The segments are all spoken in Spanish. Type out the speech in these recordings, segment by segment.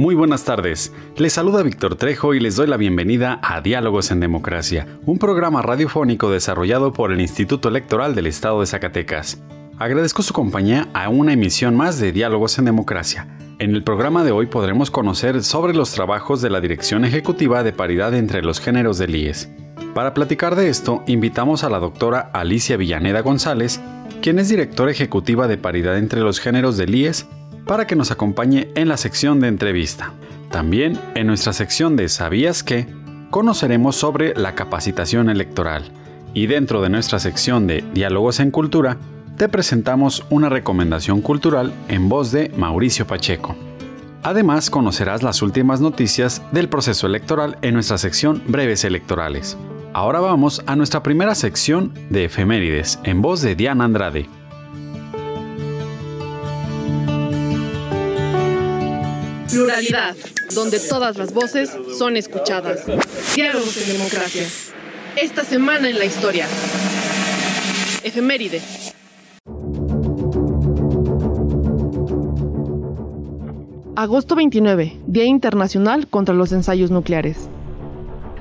Muy buenas tardes. Les saluda Víctor Trejo y les doy la bienvenida a Diálogos en Democracia, un programa radiofónico desarrollado por el Instituto Electoral del Estado de Zacatecas. Agradezco su compañía a una emisión más de Diálogos en Democracia. En el programa de hoy podremos conocer sobre los trabajos de la Dirección Ejecutiva de Paridad entre los Géneros del IES. Para platicar de esto, invitamos a la doctora Alicia Villaneda González, quien es directora ejecutiva de Paridad entre los Géneros del IES para que nos acompañe en la sección de entrevista. También en nuestra sección de ¿Sabías qué? conoceremos sobre la capacitación electoral. Y dentro de nuestra sección de Diálogos en Cultura, te presentamos una recomendación cultural en voz de Mauricio Pacheco. Además, conocerás las últimas noticias del proceso electoral en nuestra sección Breves Electorales. Ahora vamos a nuestra primera sección de efemérides en voz de Diana Andrade. Pluralidad, donde todas las voces son escuchadas. Diálogos en democracia. Esta semana en la historia. Efemérides. Agosto 29, Día Internacional contra los Ensayos Nucleares.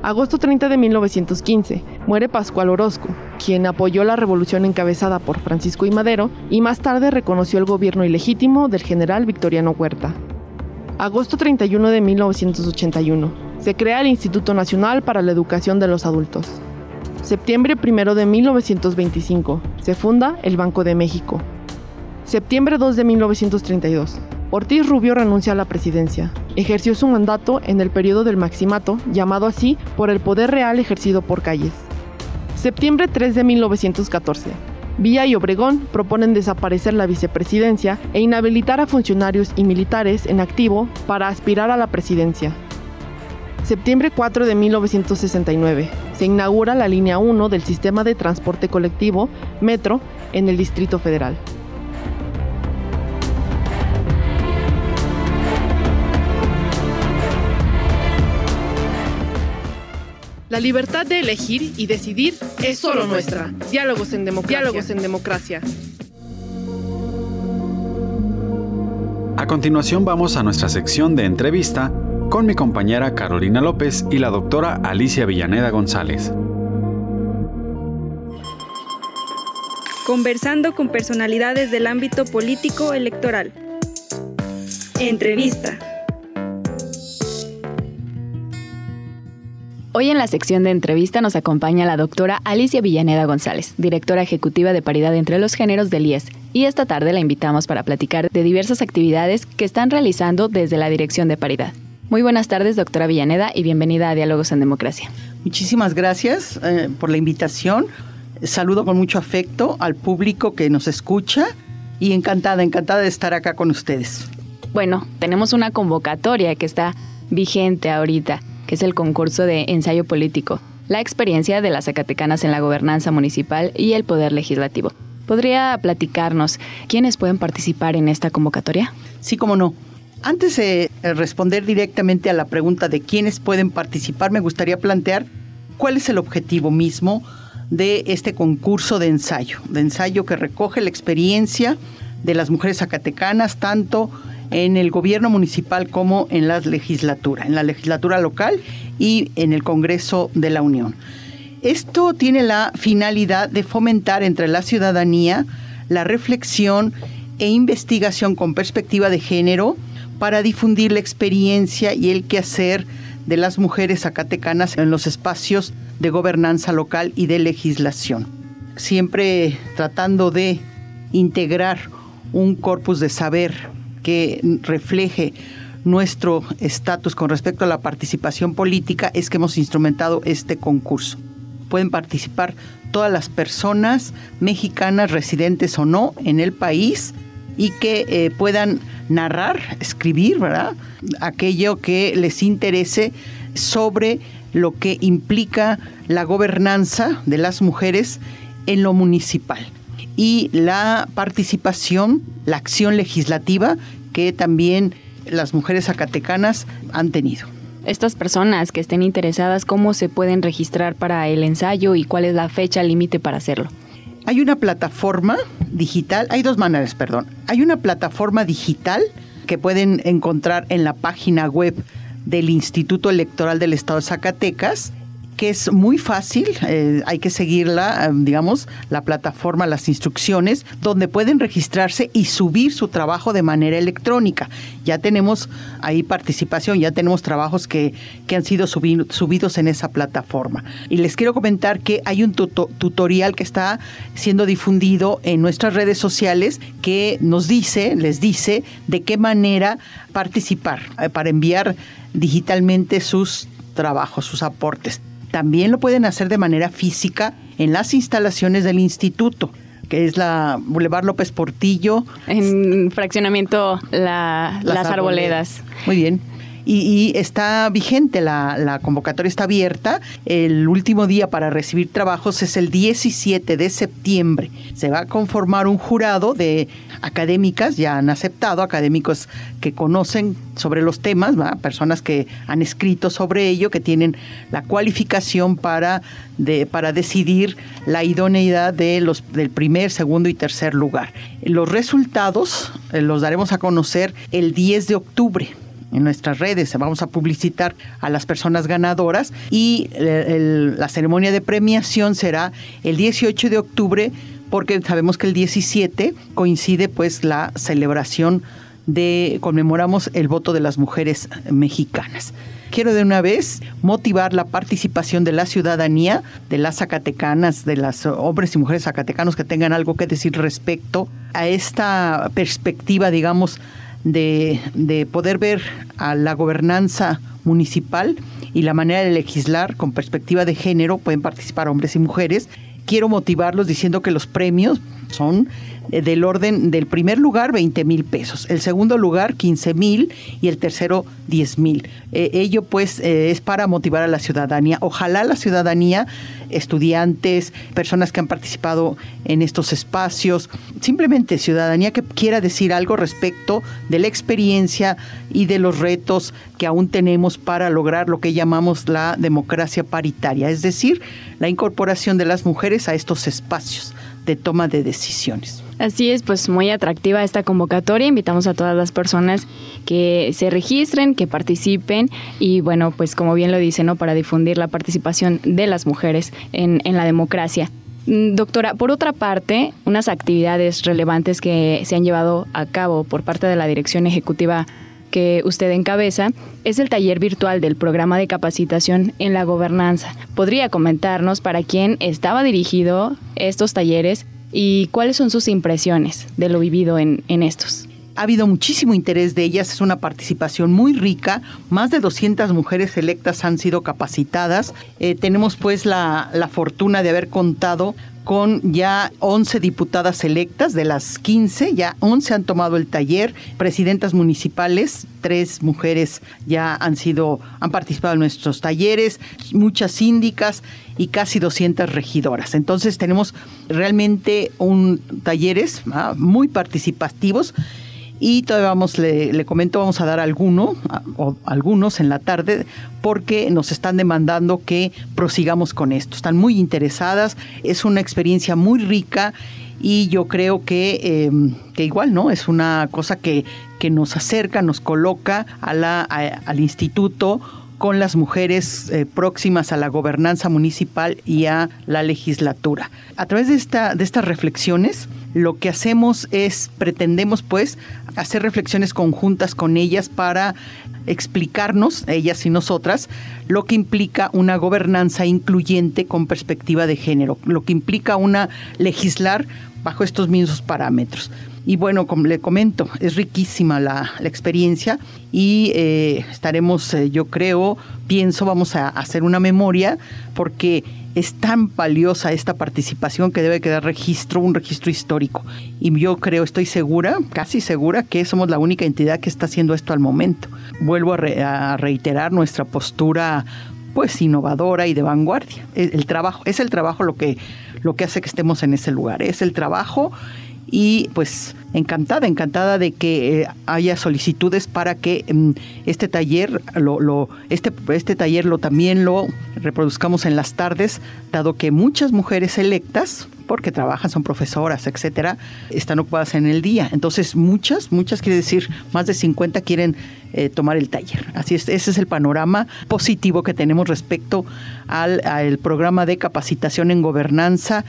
Agosto 30 de 1915, muere Pascual Orozco, quien apoyó la revolución encabezada por Francisco I. Madero y más tarde reconoció el gobierno ilegítimo del general Victoriano Huerta. Agosto 31 de 1981. Se crea el Instituto Nacional para la Educación de los Adultos. Septiembre 1 de 1925. Se funda el Banco de México. Septiembre 2 de 1932. Ortiz Rubio renuncia a la presidencia. Ejerció su mandato en el periodo del Maximato, llamado así por el poder real ejercido por Calles. Septiembre 3 de 1914. Villa y Obregón proponen desaparecer la vicepresidencia e inhabilitar a funcionarios y militares en activo para aspirar a la presidencia. Septiembre 4 de 1969. Se inaugura la línea 1 del sistema de transporte colectivo Metro en el Distrito Federal. La libertad de elegir y decidir es solo nuestra. Diálogos en democracia. Diálogos en democracia. A continuación vamos a nuestra sección de entrevista con mi compañera Carolina López y la doctora Alicia Villaneda González. Conversando con personalidades del ámbito político electoral. Entrevista. Hoy en la sección de entrevista nos acompaña la doctora Alicia Villaneda González, directora ejecutiva de Paridad entre los Géneros del IES, y esta tarde la invitamos para platicar de diversas actividades que están realizando desde la Dirección de Paridad. Muy buenas tardes, doctora Villaneda, y bienvenida a Diálogos en Democracia. Muchísimas gracias eh, por la invitación. Saludo con mucho afecto al público que nos escucha y encantada, encantada de estar acá con ustedes. Bueno, tenemos una convocatoria que está vigente ahorita que es el concurso de ensayo político, la experiencia de las Zacatecanas en la gobernanza municipal y el poder legislativo. ¿Podría platicarnos quiénes pueden participar en esta convocatoria? Sí, cómo no. Antes de responder directamente a la pregunta de quiénes pueden participar, me gustaría plantear cuál es el objetivo mismo de este concurso de ensayo, de ensayo que recoge la experiencia de las mujeres zacatecanas, tanto en el gobierno municipal como en la legislatura, en la legislatura local y en el Congreso de la Unión. Esto tiene la finalidad de fomentar entre la ciudadanía la reflexión e investigación con perspectiva de género para difundir la experiencia y el quehacer de las mujeres zacatecanas en los espacios de gobernanza local y de legislación. Siempre tratando de integrar un corpus de saber que refleje nuestro estatus con respecto a la participación política es que hemos instrumentado este concurso. Pueden participar todas las personas mexicanas residentes o no en el país y que eh, puedan narrar, escribir, ¿verdad? Aquello que les interese sobre lo que implica la gobernanza de las mujeres en lo municipal y la participación, la acción legislativa que también las mujeres zacatecanas han tenido. Estas personas que estén interesadas, ¿cómo se pueden registrar para el ensayo y cuál es la fecha límite para hacerlo? Hay una plataforma digital, hay dos maneras, perdón. Hay una plataforma digital que pueden encontrar en la página web del Instituto Electoral del Estado de Zacatecas que es muy fácil, eh, hay que seguirla, eh, digamos, la plataforma, las instrucciones, donde pueden registrarse y subir su trabajo de manera electrónica. Ya tenemos ahí participación, ya tenemos trabajos que, que han sido subidos en esa plataforma. Y les quiero comentar que hay un tutorial que está siendo difundido en nuestras redes sociales que nos dice, les dice de qué manera participar eh, para enviar digitalmente sus trabajos, sus aportes. También lo pueden hacer de manera física en las instalaciones del instituto que es la Boulevard López Portillo. En fraccionamiento Las, arboledas. Muy bien y, está vigente, la, convocatoria está abierta. El último día para recibir trabajos es el 17 de septiembre. Se va a conformar un jurado de académicas, ya han aceptado, académicos que conocen sobre los temas, personas que han escrito sobre ello, que tienen la cualificación para, para decidir la idoneidad de los, del primer, segundo y tercer lugar. Los resultados eh, los daremos a conocer el 10 de octubre en nuestras redes, vamos a publicitar a las personas ganadoras y la ceremonia de premiación será el 18 de octubre porque sabemos que el 17 coincide pues la celebración de conmemoramos el voto de las mujeres mexicanas. Quiero de una vez motivar la participación de la ciudadanía, de las zacatecanas, de los hombres y mujeres zacatecanos que tengan algo que decir respecto a esta perspectiva, digamos, de, poder ver a la gobernanza municipal y la manera de legislar con perspectiva de género, pueden participar hombres y mujeres. Quiero motivarlos diciendo que los premios son del orden del primer lugar 20 mil pesos, el segundo lugar 15 mil y el tercero 10 mil. Eh, ello pues eh, es para motivar a la ciudadanía. Ojalá la ciudadanía, estudiantes, personas que han participado en estos espacios, simplemente ciudadanía que quiera decir algo respecto de la experiencia y de los retos que aún tenemos para lograr lo que llamamos la democracia paritaria, es decir, la incorporación de las mujeres a estos espacios de toma de decisiones. Así es, pues muy atractiva esta convocatoria. Invitamos a todas las personas que se registren, que participen y bueno, pues como bien lo dice, ¿no? Para difundir la participación de las mujeres en, en la democracia. Mm, doctora, por otra parte, unas actividades relevantes que se han llevado a cabo por parte de la Dirección Ejecutiva que usted encabeza es el taller virtual del programa de capacitación en la gobernanza. ¿Podría comentarnos para quién estaba dirigido estos talleres y cuáles son sus impresiones de lo vivido en, estos. Ha habido muchísimo interés de ellas, es una participación muy rica, más de 200 mujeres electas han sido capacitadas. Eh, tenemos pues la, la fortuna de haber contado con ya 11 diputadas electas, de las 15, ya 11 han tomado el taller, presidentas municipales, tres mujeres ya han sido, han participado en nuestros talleres, muchas síndicas y casi 200 regidoras. Entonces tenemos realmente un talleres ah, muy participativos y todavía vamos, le, comento, vamos a dar alguno, o algunos en la tarde, porque nos están demandando que prosigamos con esto. Están muy interesadas, es una experiencia muy rica y yo creo que, em, que igual, ¿no? Es una cosa que, que nos acerca, nos coloca al instituto con las mujeres eh, próximas a la gobernanza municipal y a la legislatura. A través de, esta, de estas reflexiones lo que hacemos es, pretendemos pues, hacer reflexiones conjuntas con ellas para explicarnos, ellas y nosotras, lo que implica una gobernanza incluyente con perspectiva de género, lo que implica una legislar bajo estos mismos parámetros. Y bueno, como le comento, es riquísima la, experiencia y eh, estaremos, eh, yo creo, pienso, vamos a hacer una memoria porque es tan valiosa esta participación que debe quedar registro, un registro histórico. Y yo creo, estoy segura, casi segura, que somos la única entidad que está haciendo esto al momento. Vuelvo a, reiterar nuestra postura pues innovadora y de vanguardia. El, trabajo, es el trabajo lo que, lo que hace que estemos en ese lugar, es el trabajo y pues encantada, encantada de que eh, haya solicitudes para que mm, este taller lo, este, este taller lo también lo reproduzcamos en las tardes, dado que muchas mujeres electas, porque trabajan, son profesoras, etcétera, están ocupadas en el día. Entonces, muchas, muchas quiere decir, más de 50 quieren eh, tomar el taller. Así es, ese es el panorama positivo que tenemos respecto al, al programa de capacitación en gobernanza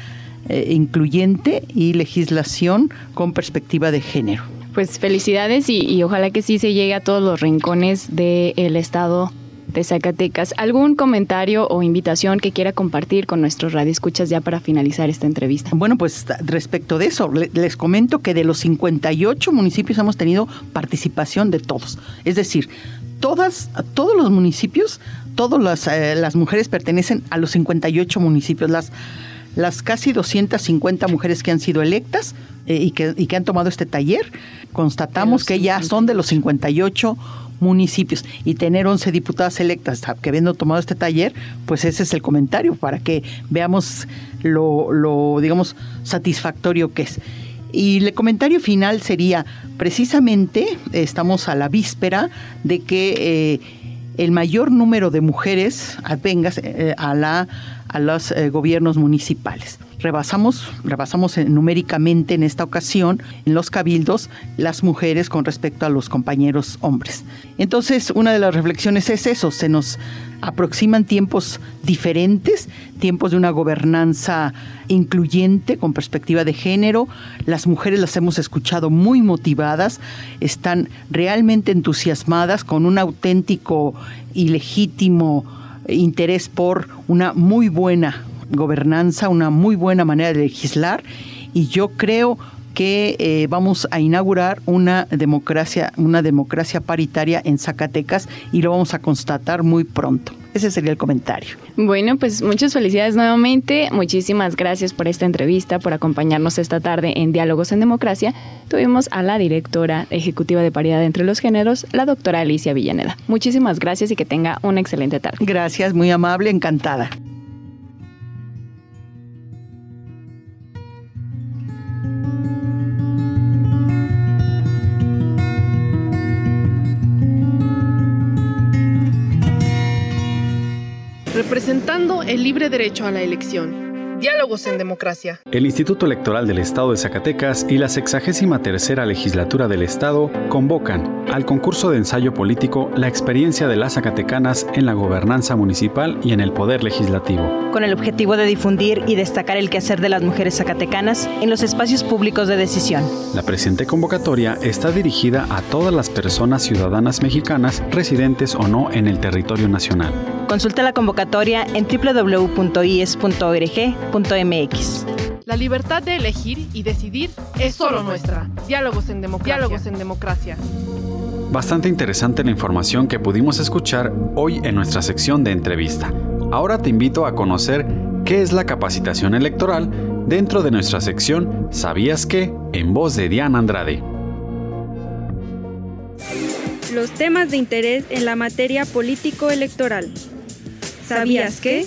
eh, incluyente y legislación con perspectiva de género. Pues felicidades y, ojalá que sí se llegue a todos los rincones del estado de Zacatecas. ¿Algún comentario o invitación que quiera compartir con nuestros radioescuchas ya para finalizar esta entrevista? Bueno, pues respecto de eso, les comento que de los 58 municipios hemos tenido participación de todos. Es decir, todas, todos los municipios, todas las, eh, las mujeres pertenecen a los 58 municipios. Las las casi 250 mujeres que han sido electas eh, y, que, y, que, han tomado este taller, constatamos que ya son de los 58 municipios y tener 11 diputadas electas que habiendo tomado este taller, pues ese es el comentario para que veamos lo, lo digamos, satisfactorio que es. Y el comentario final sería, precisamente estamos a la víspera de que eh, el mayor número de mujeres venga eh, a la a los eh, gobiernos municipales. Rebasamos, rebasamos eh, numéricamente en esta ocasión en los cabildos las mujeres con respecto a los compañeros hombres. Entonces, una de las reflexiones es eso, se nos aproximan tiempos diferentes, tiempos de una gobernanza incluyente con perspectiva de género. Las mujeres las hemos escuchado muy motivadas, están realmente entusiasmadas con un auténtico y legítimo interés por una muy buena gobernanza, una muy buena manera de legislar y yo creo que eh, vamos a inaugurar una democracia, una democracia paritaria en Zacatecas y lo vamos a constatar muy pronto. Ese sería el comentario. Bueno, pues muchas felicidades nuevamente. Muchísimas gracias por esta entrevista, por acompañarnos esta tarde en Diálogos en Democracia. Tuvimos a la directora ejecutiva de Paridad entre los Géneros, la doctora Alicia Villaneda. Muchísimas gracias y que tenga una excelente tarde. Gracias, muy amable, encantada. Libre derecho a la elección. Diálogos en Democracia. El Instituto Electoral del Estado de Zacatecas y la 63 Legislatura del Estado convocan al concurso de ensayo político La experiencia de las zacatecanas en la gobernanza municipal y en el poder legislativo. Con el objetivo de difundir y destacar el quehacer de las mujeres zacatecanas en los espacios públicos de decisión. La presente convocatoria está dirigida a todas las personas ciudadanas mexicanas residentes o no en el territorio nacional. Consulta la convocatoria en www.ies.org la libertad de elegir y decidir es solo nuestra. Diálogos en democracia. Diálogos en democracia. Bastante interesante la información que pudimos escuchar hoy en nuestra sección de entrevista. Ahora te invito a conocer qué es la capacitación electoral dentro de nuestra sección ¿Sabías qué? en voz de Diana Andrade. Los temas de interés en la materia político-electoral. ¿Sabías qué?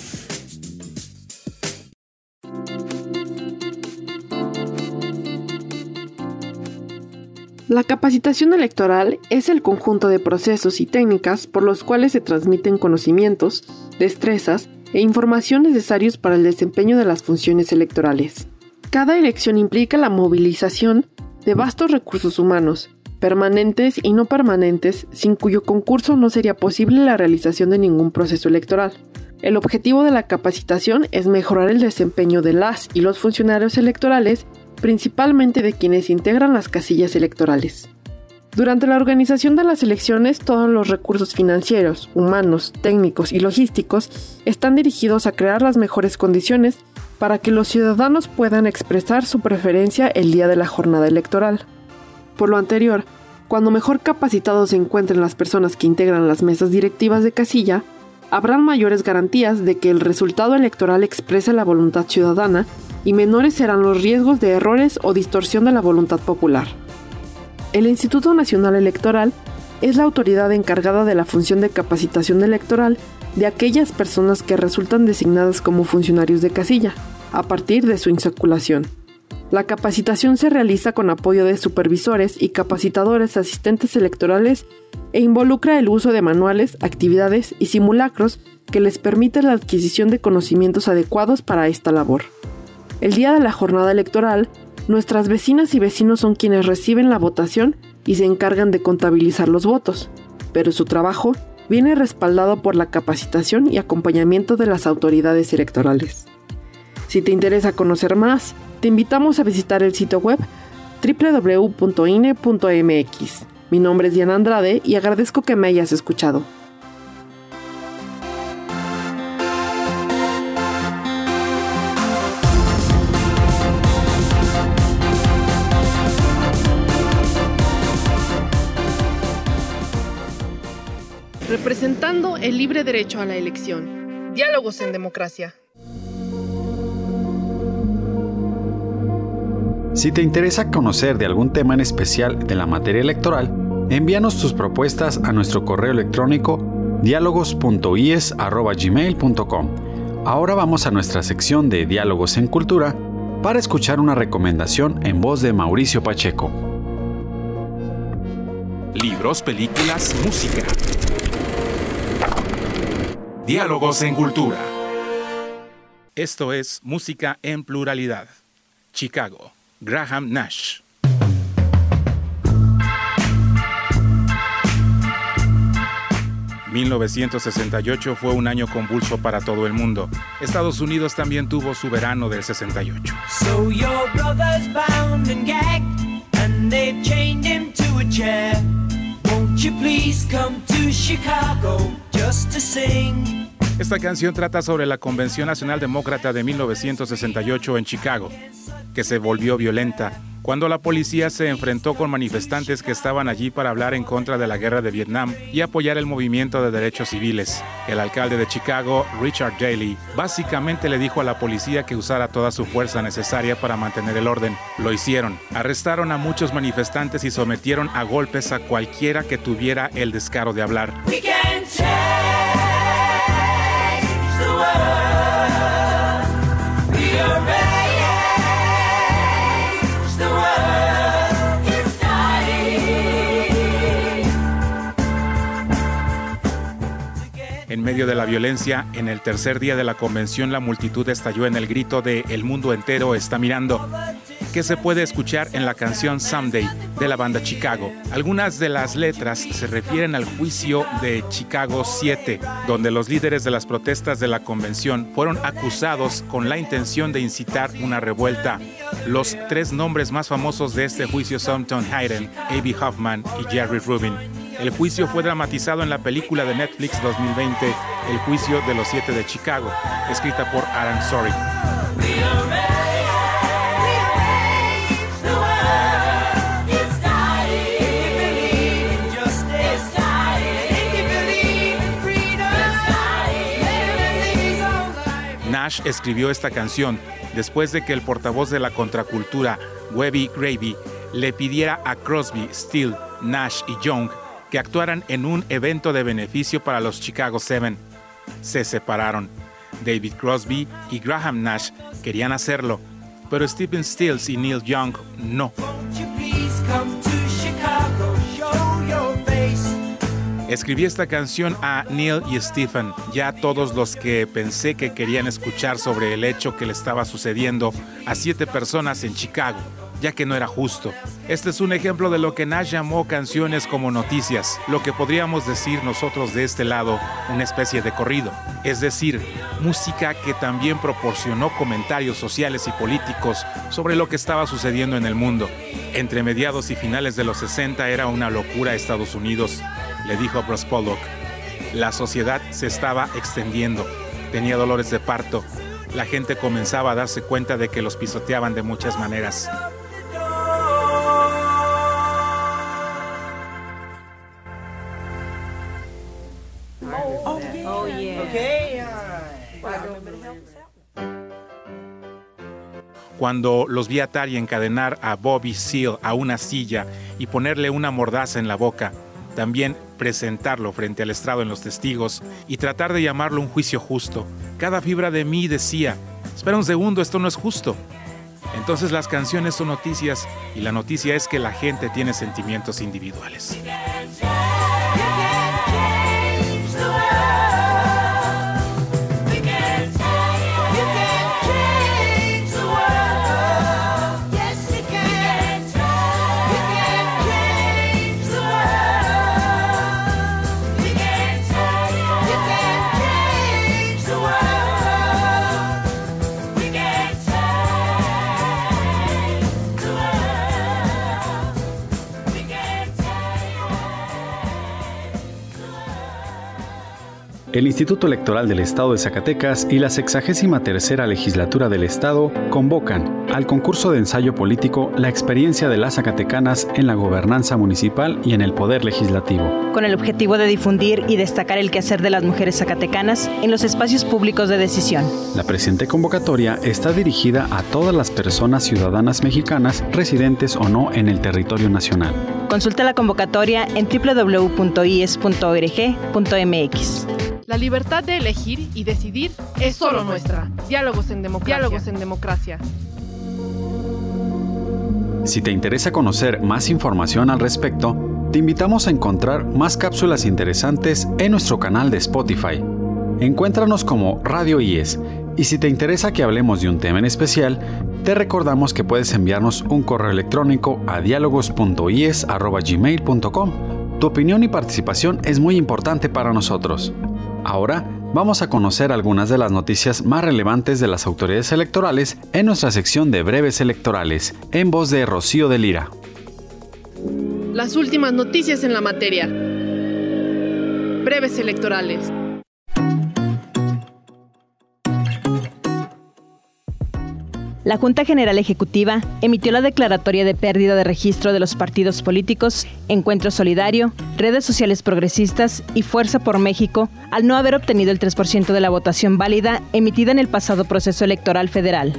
La capacitación electoral es el conjunto de procesos y técnicas por los cuales se transmiten conocimientos, destrezas e información necesarios para el desempeño de las funciones electorales. Cada elección implica la movilización de vastos recursos humanos, permanentes y no permanentes, sin cuyo concurso no sería posible la realización de ningún proceso electoral. El objetivo de la capacitación es mejorar el desempeño de las y los funcionarios electorales principalmente de quienes integran las casillas electorales. Durante la organización de las elecciones, todos los recursos financieros, humanos, técnicos y logísticos están dirigidos a crear las mejores condiciones para que los ciudadanos puedan expresar su preferencia el día de la jornada electoral. Por lo anterior, cuando mejor capacitados se encuentren las personas que integran las mesas directivas de casilla, habrán mayores garantías de que el resultado electoral exprese la voluntad ciudadana y menores serán los riesgos de errores o distorsión de la voluntad popular. El Instituto Nacional Electoral es la autoridad encargada de la función de capacitación electoral de aquellas personas que resultan designadas como funcionarios de casilla, a partir de su insaculación. La capacitación se realiza con apoyo de supervisores y capacitadores asistentes electorales e involucra el uso de manuales, actividades y simulacros que les permiten la adquisición de conocimientos adecuados para esta labor. El día de la jornada electoral, Nuestras vecinas y vecinos son quienes reciben la votación y se encargan de contabilizar los votos, pero su trabajo viene respaldado por la capacitación y acompañamiento de las autoridades electorales. Si te interesa conocer más, te invitamos a visitar el sitio web www.ine.mx. Mi nombre es Diana Andrade y agradezco que me hayas escuchado. El libre derecho a la elección. Diálogos en democracia. Si te interesa conocer de algún tema en especial de la materia electoral, envíanos tus propuestas a nuestro correo electrónico diálogos.ies.gmail.com. Ahora vamos a nuestra sección de Diálogos en Cultura para escuchar una recomendación en voz de Mauricio Pacheco. Libros, películas, música. Diálogos en Cultura. Esto es Música en Pluralidad. Chicago. Graham Nash. ...1968 fue un año convulso para todo el mundo. Estados Unidos también tuvo su verano del 68. So your brother's bound and gagged... ...and they've chained him to a chair... ...won't you please come to Chicago... Esta canción trata sobre la Convención Nacional Demócrata de 1968 en Chicago, que se volvió violenta cuando la policía se enfrentó con manifestantes que estaban allí para hablar en contra de la guerra de Vietnam y apoyar el movimiento de derechos civiles. El alcalde de Chicago, Richard Daley, básicamente le dijo a la policía que usara toda su fuerza necesaria para mantener el orden. Lo hicieron. Arrestaron a muchos manifestantes y sometieron a golpes a cualquiera que tuviera el descaro de hablar. Medio de la violencia, en el tercer día de la convención, la multitud estalló en el grito de El mundo entero está mirando, que se puede escuchar en la canción Someday de la banda Chicago. Algunas de las letras se refieren al juicio de Chicago 7, donde los líderes de las protestas de la convención fueron acusados con la intención de incitar una revuelta. Los tres nombres más famosos de este juicio son Tom Hayden, A.B. Hoffman y Jerry Rubin. El juicio fue dramatizado en la película de Netflix 2020, El juicio de los siete de Chicago, escrita por Aaron Sorry. Nash escribió esta canción después de que el portavoz de la contracultura, Webby Gravy, le pidiera a Crosby, Steele, Nash y Young que actuaran en un evento de beneficio para los Chicago Seven. Se separaron. David Crosby y Graham Nash querían hacerlo, pero Stephen Stills y Neil Young no. Escribí esta canción a Neil y Stephen, ya todos los que pensé que querían escuchar sobre el hecho que le estaba sucediendo a siete personas en Chicago ya que no era justo. Este es un ejemplo de lo que Nash llamó canciones como noticias, lo que podríamos decir nosotros de este lado, una especie de corrido, es decir, música que también proporcionó comentarios sociales y políticos sobre lo que estaba sucediendo en el mundo. Entre mediados y finales de los 60 era una locura Estados Unidos, le dijo Bruce Pollock. La sociedad se estaba extendiendo, tenía dolores de parto, la gente comenzaba a darse cuenta de que los pisoteaban de muchas maneras. Cuando los vi atar y encadenar a Bobby Seale a una silla y ponerle una mordaza en la boca, también presentarlo frente al estrado en los testigos y tratar de llamarlo un juicio justo. Cada fibra de mí decía, espera un segundo, esto no es justo. Entonces las canciones son noticias y la noticia es que la gente tiene sentimientos individuales. El Instituto Electoral del Estado de Zacatecas y la 63 tercera legislatura del Estado convocan al concurso de ensayo político La experiencia de las Zacatecanas en la gobernanza municipal y en el poder legislativo. Con el objetivo de difundir y destacar el quehacer de las mujeres zacatecanas en los espacios públicos de decisión. La presente convocatoria está dirigida a todas las personas ciudadanas mexicanas residentes o no en el territorio nacional. Consulta la convocatoria en www.ies.org.mx. La libertad de elegir y decidir es solo nuestra. Diálogos en democracia. Diálogos en democracia. Si te interesa conocer más información al respecto, te invitamos a encontrar más cápsulas interesantes en nuestro canal de Spotify. Encuéntranos como Radio IES y si te interesa que hablemos de un tema en especial, te recordamos que puedes enviarnos un correo electrónico a diálogos.ies.gmail.com. Tu opinión y participación es muy importante para nosotros. Ahora vamos a conocer algunas de las noticias más relevantes de las autoridades electorales en nuestra sección de breves electorales, en voz de Rocío de Lira. Las últimas noticias en la materia. Breves electorales. La Junta General Ejecutiva emitió la declaratoria de pérdida de registro de los partidos políticos Encuentro Solidario, Redes Sociales Progresistas y Fuerza por México al no haber obtenido el 3% de la votación válida emitida en el pasado proceso electoral federal.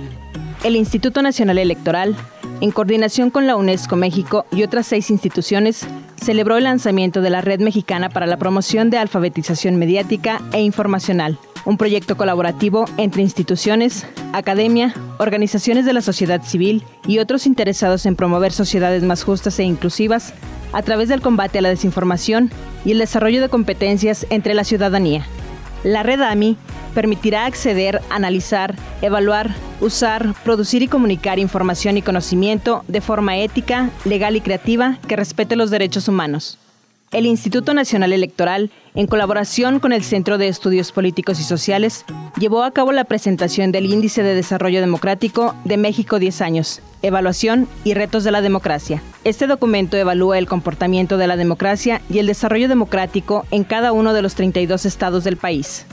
El Instituto Nacional Electoral, en coordinación con la UNESCO México y otras seis instituciones, celebró el lanzamiento de la Red Mexicana para la Promoción de Alfabetización Mediática e Informacional, un proyecto colaborativo entre instituciones, academia, organizaciones de la sociedad civil y otros interesados en promover sociedades más justas e inclusivas a través del combate a la desinformación y el desarrollo de competencias entre la ciudadanía. La red AMI permitirá acceder, analizar, evaluar, usar, producir y comunicar información y conocimiento de forma ética, legal y creativa que respete los derechos humanos el Instituto Nacional Electoral, en colaboración con el Centro de Estudios Políticos y Sociales, llevó a cabo la presentación del Índice de Desarrollo Democrático de México 10 años, Evaluación y Retos de la Democracia. Este documento evalúa el comportamiento de la democracia y el desarrollo democrático en cada uno de los 32 estados del país.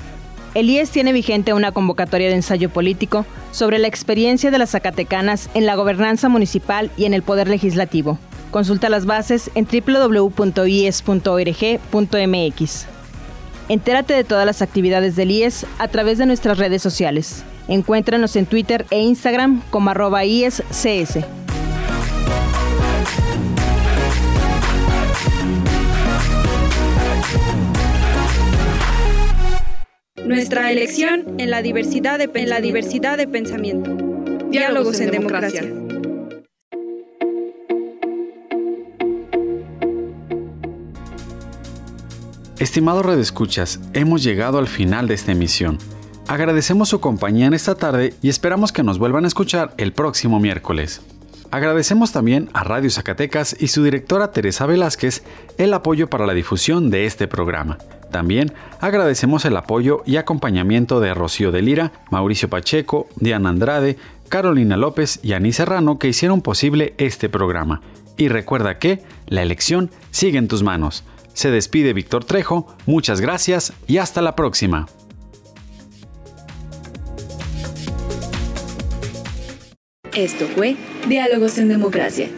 El IES tiene vigente una convocatoria de ensayo político sobre la experiencia de las Zacatecanas en la gobernanza municipal y en el poder legislativo. Consulta las bases en www.ies.org.mx. Entérate de todas las actividades del IES a través de nuestras redes sociales. Encuéntranos en Twitter e Instagram como arroba IESCS. Nuestra elección en la diversidad de, en la diversidad de pensamiento. Diálogos, en, democracia. Estimados redescuchas, hemos llegado al final de esta emisión. Agradecemos su compañía en esta tarde y esperamos que nos vuelvan a escuchar el próximo miércoles. Agradecemos también a Radio Zacatecas y su directora Teresa Velázquez el apoyo para la difusión de este programa. También agradecemos el apoyo y acompañamiento de Rocío de Lira, Mauricio Pacheco, Diana Andrade, Carolina López y Ani Serrano que hicieron posible este programa. Y recuerda que la elección sigue en tus manos. Se despide Víctor Trejo, muchas gracias y hasta la próxima. Esto fue Diálogos en Democracia.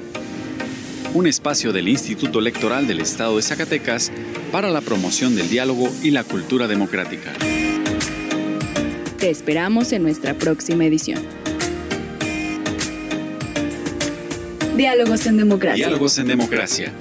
Un espacio del Instituto Electoral del Estado de Zacatecas para la promoción del diálogo y la cultura democrática. Te esperamos en nuestra próxima edición. Diálogos en Democracia. Diálogos en Democracia.